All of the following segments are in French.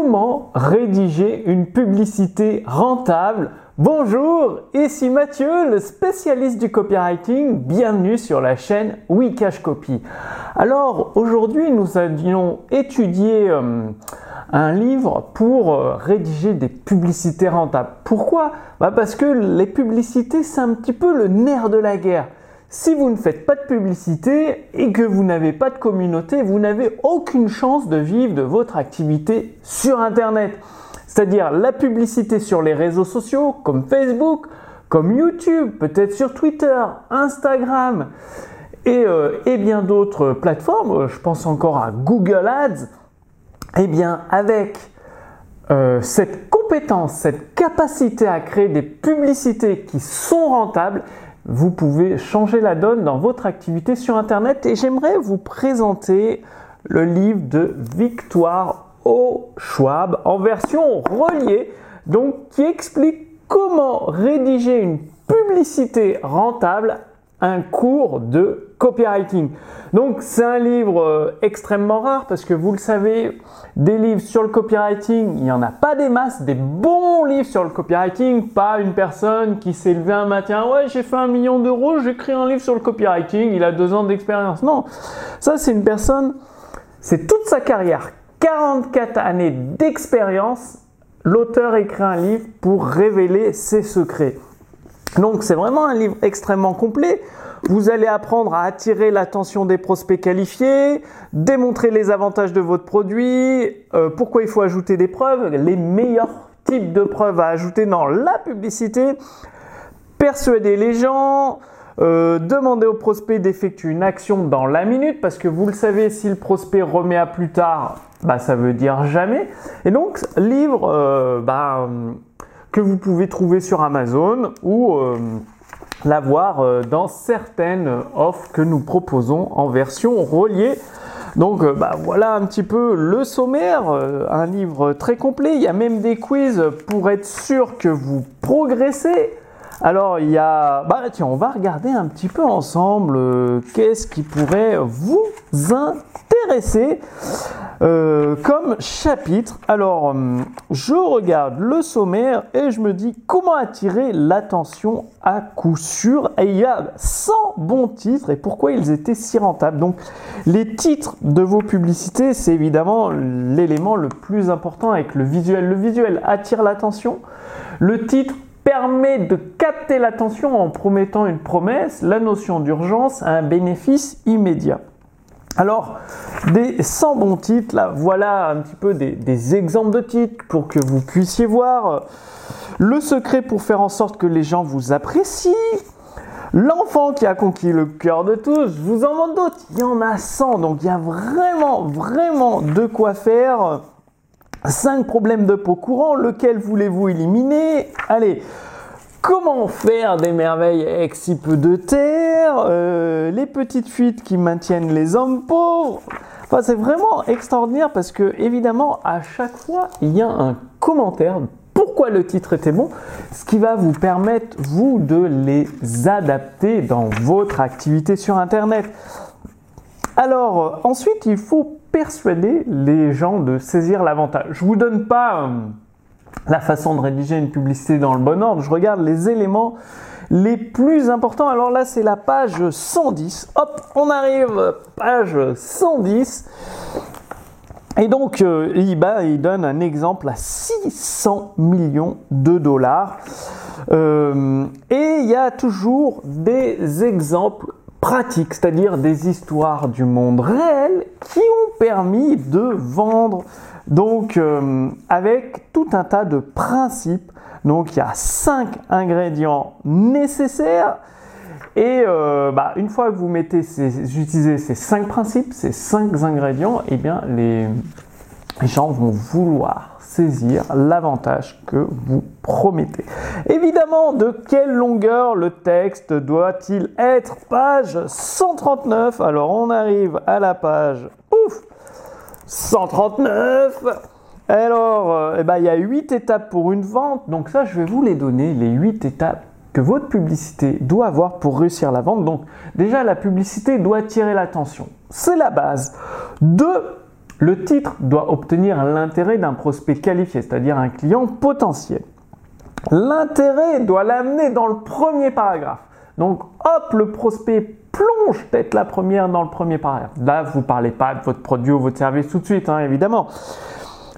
Comment rédiger une publicité rentable Bonjour, ici Mathieu, le spécialiste du copywriting. Bienvenue sur la chaîne Wikash Copy. Alors aujourd'hui, nous allions étudier euh, un livre pour euh, rédiger des publicités rentables. Pourquoi? Bah Parce que les publicités, c'est un petit peu le nerf de la guerre. Si vous ne faites pas de publicité et que vous n'avez pas de communauté, vous n'avez aucune chance de vivre de votre activité sur Internet. C'est-à-dire la publicité sur les réseaux sociaux comme Facebook, comme YouTube, peut-être sur Twitter, Instagram et, euh, bien d'autres plateformes. Je pense encore à Google Ads. Eh bien, avec euh, cette compétence, cette capacité à créer des publicités qui sont rentables, vous pouvez changer la donne dans votre activité sur Internet et j'aimerais vous présenter le livre de Victoire au Schwab en version reliée, donc qui explique comment rédiger une publicité rentable un cours de copywriting. Donc c'est un livre euh, extrêmement rare parce que vous le savez, des livres sur le copywriting, il n'y en a pas des masses, des bons livres sur le copywriting, pas une personne qui s'est levée un matin, ouais j'ai fait un million d'euros, j'ai écrit un livre sur le copywriting, il a deux ans d'expérience. Non, ça c'est une personne, c'est toute sa carrière, 44 années d'expérience, l'auteur écrit un livre pour révéler ses secrets. Donc c'est vraiment un livre extrêmement complet. Vous allez apprendre à attirer l'attention des prospects qualifiés, démontrer les avantages de votre produit, euh, pourquoi il faut ajouter des preuves, les meilleurs types de preuves à ajouter dans la publicité, persuader les gens, euh, demander au prospect d'effectuer une action dans la minute, parce que vous le savez, si le prospect remet à plus tard, bah, ça veut dire jamais. Et donc, livre, euh, bah, que vous pouvez trouver sur Amazon ou euh, l'avoir euh, dans certaines offres que nous proposons en version reliée. Donc euh, bah, voilà un petit peu le sommaire, un livre très complet. Il y a même des quiz pour être sûr que vous progressez. Alors il y a, bah tiens, on va regarder un petit peu ensemble qu'est-ce qui pourrait vous intéresser. Euh, comme chapitre. Alors, hum, je regarde le sommaire et je me dis comment attirer l'attention à coup sûr. Et il y a 100 bons titres et pourquoi ils étaient si rentables. Donc, les titres de vos publicités, c'est évidemment l'élément le plus important avec le visuel. Le visuel attire l'attention. Le titre permet de capter l'attention en promettant une promesse, la notion d'urgence un bénéfice immédiat. Alors, des 100 bons titres, là, voilà un petit peu des, exemples de titres pour que vous puissiez voir le secret pour faire en sorte que les gens vous apprécient. L'enfant qui a conquis le cœur de tous, je vous en montre d'autres, il y en a 100, donc il y a vraiment, vraiment de quoi faire. 5 problèmes de peau courant, lequel voulez-vous éliminer? Allez, Comment faire des merveilles avec si peu de terre euh, Les petites fuites qui maintiennent les hommes pauvres. C'est vraiment extraordinaire parce que, évidemment, à chaque fois, il y a un commentaire pourquoi le titre était bon, ce qui va vous permettre, vous, de les adapter dans votre activité sur Internet. Alors, euh, ensuite, il faut persuader les gens de saisir l'avantage. Je vous donne pas... Euh, la façon de rédiger une publicité dans le bon ordre. Je regarde les éléments les plus importants. Alors là, c'est la page 110. Hop, on arrive, page 110. Et donc, euh, il, donne un exemple à 600 millions de dollars. Euh, et il y a toujours des exemples pratiques, c'est-à-dire des histoires du monde réel qui ont permis de vendre donc, euh, avec tout un tas de principes. Donc, il y a cinq ingrédients nécessaires. Et euh, bah, une fois que vous mettez ces, utilisez ces cinq principes, ces cinq ingrédients, eh bien, les gens vont vouloir saisir l'avantage que vous promettez. Évidemment, de quelle longueur le texte doit-il être? Page 139. Alors, on arrive à la page. Ouf 139 Alors, eh ben, il y a 8 étapes pour une vente. Donc ça, je vais vous les donner, les 8 étapes que votre publicité doit avoir pour réussir la vente. Donc déjà, la publicité doit attirer l'attention. C'est la base. 2. Le titre doit obtenir l'intérêt d'un prospect qualifié, c'est-à-dire un client potentiel. L'intérêt doit l'amener dans le premier paragraphe. Donc hop, le prospect plonge tête la première dans le premier paragraphe. Là, vous ne parlez pas de votre produit ou votre service tout de suite, hein, évidemment.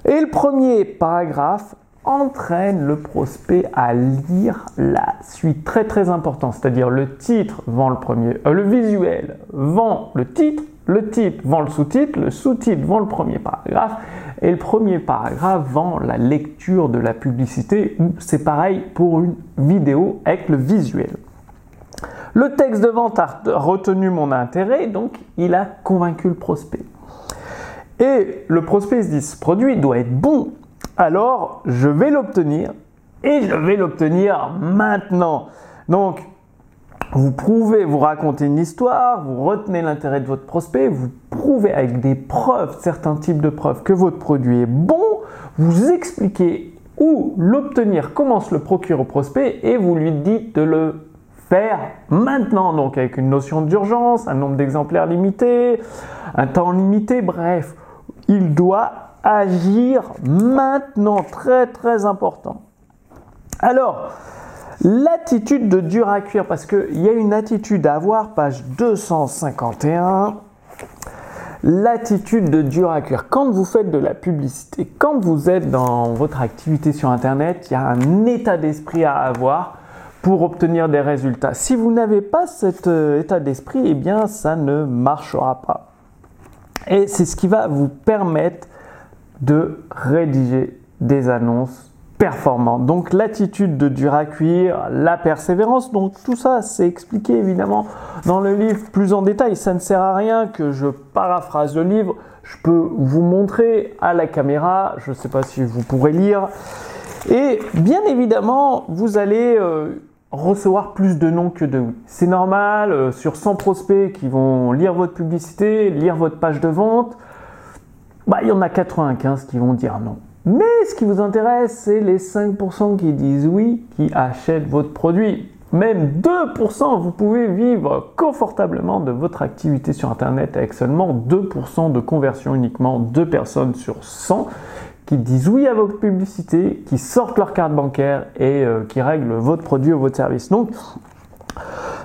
Et le premier paragraphe entraîne le prospect à lire la suite. Très très important, c'est-à-dire le titre vend le premier, euh, le visuel vend le titre, le titre vend le sous-titre, le sous-titre vend le premier paragraphe et le premier paragraphe vend la lecture de la publicité. C'est pareil pour une vidéo avec le visuel. Le texte de vente a retenu mon intérêt, donc il a convaincu le prospect. Et le prospect se dit, ce produit doit être bon, alors je vais l'obtenir et je vais l'obtenir maintenant. Donc, vous prouvez, vous racontez une histoire, vous retenez l'intérêt de votre prospect, vous prouvez avec des preuves, certains types de preuves, que votre produit est bon, vous expliquez où l'obtenir, comment se le procurer au prospect et vous lui dites de le faire maintenant, donc avec une notion d'urgence, un nombre d'exemplaires limité, un temps limité, bref, il doit agir maintenant, très très important. Alors, l'attitude de dur à cuire, parce qu'il y a une attitude à avoir, page 251. L'attitude de dur à cuire. Quand vous faites de la publicité, quand vous êtes dans votre activité sur Internet, il y a un état d'esprit à avoir pour obtenir des résultats. Si vous n'avez pas cet euh, état d'esprit, eh bien ça ne marchera pas. Et c'est ce qui va vous permettre de rédiger des annonces performantes. Donc l'attitude de dur à cuire, la persévérance, donc tout ça c'est expliqué évidemment dans le livre plus en détail. Ça ne sert à rien que je paraphrase le livre. Je peux vous montrer à la caméra, je ne sais pas si vous pourrez lire. Et bien évidemment, vous allez euh, recevoir plus de noms que de oui. C'est normal, euh, sur 100 prospects qui vont lire votre publicité, lire votre page de vente, bah, il y en a 95 qui vont dire non. Mais ce qui vous intéresse, c'est les 5% qui disent oui, qui achètent votre produit. Même 2%, vous pouvez vivre confortablement de votre activité sur Internet avec seulement 2% de conversion uniquement, 2 personnes sur 100 disent oui à votre publicité, qui sortent leur carte bancaire et euh, qui règlent votre produit ou votre service. Donc,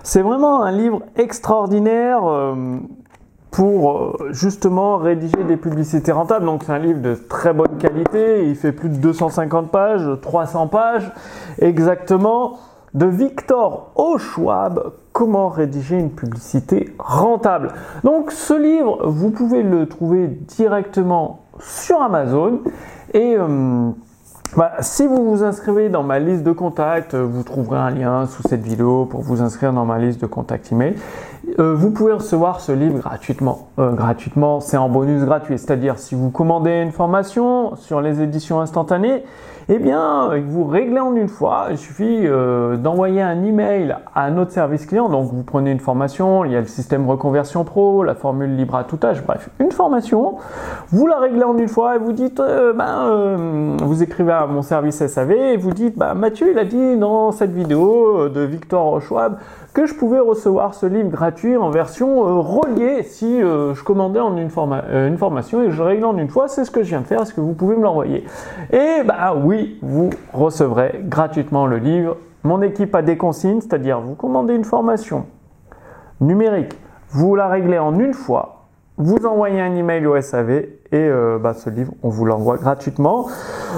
c'est vraiment un livre extraordinaire euh, pour euh, justement rédiger des publicités rentables. Donc, c'est un livre de très bonne qualité. Il fait plus de 250 pages, 300 pages exactement. De Victor Oschwab, comment rédiger une publicité rentable. Donc ce livre, vous pouvez le trouver directement sur Amazon. Et euh, bah, si vous vous inscrivez dans ma liste de contacts, euh, vous trouverez un lien sous cette vidéo pour vous inscrire dans ma liste de contacts email. Euh, vous pouvez recevoir ce livre gratuitement. gratuitement, c'est en bonus gratuit. C'est-à-dire si vous commandez une formation sur les éditions instantanées, eh bien, vous réglez en une fois. Il suffit euh, d'envoyer un email à notre service client. Donc, vous prenez une formation, il y a le système reconversion pro, la formule libre à tout âge, bref, une formation. Vous la réglez en une fois et vous dites, euh, ben, euh, vous écrivez à mon service SAV et vous dites, bah, Mathieu, il a dit dans cette vidéo de Victor Schwab que je pouvais recevoir ce livre gratuit en version euh, reliée si euh, je commandais en une, euh, une, formation et je réglais en une fois. C'est ce que je viens de faire. Est-ce que vous pouvez me l'envoyer? Et bah oui, vous recevrez gratuitement le livre. Mon équipe a des consignes, c'est-à-dire vous commandez une formation numérique, vous la réglez en une fois, vous envoyez un email au SAV et euh, bah, ce livre, on vous l'envoie gratuitement.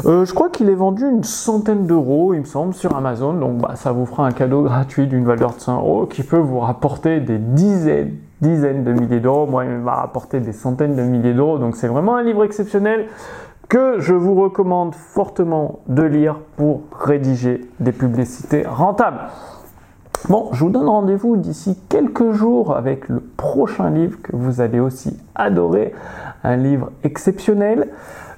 Euh, je crois qu'il est vendu une centaine d'euros, il me semble, sur Amazon. Donc bah, ça vous fera un cadeau gratuit d'une valeur de 100 euros qui peut vous rapporter des dizaines, dizaines de milliers d'euros. Moi, il va rapporter des centaines de milliers d'euros. Donc c'est vraiment un livre exceptionnel que je vous recommande fortement de lire pour rédiger des publicités rentables. Bon, je vous donne rendez-vous d'ici quelques jours avec le prochain livre que vous allez aussi adorer, un livre exceptionnel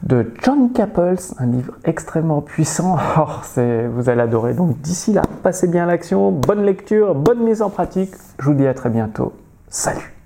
de John Capples, un livre extrêmement puissant. Oh, vous allez adorer. Donc d'ici là, passez bien l'action, bonne lecture, bonne mise en pratique. Je vous dis à très bientôt. Salut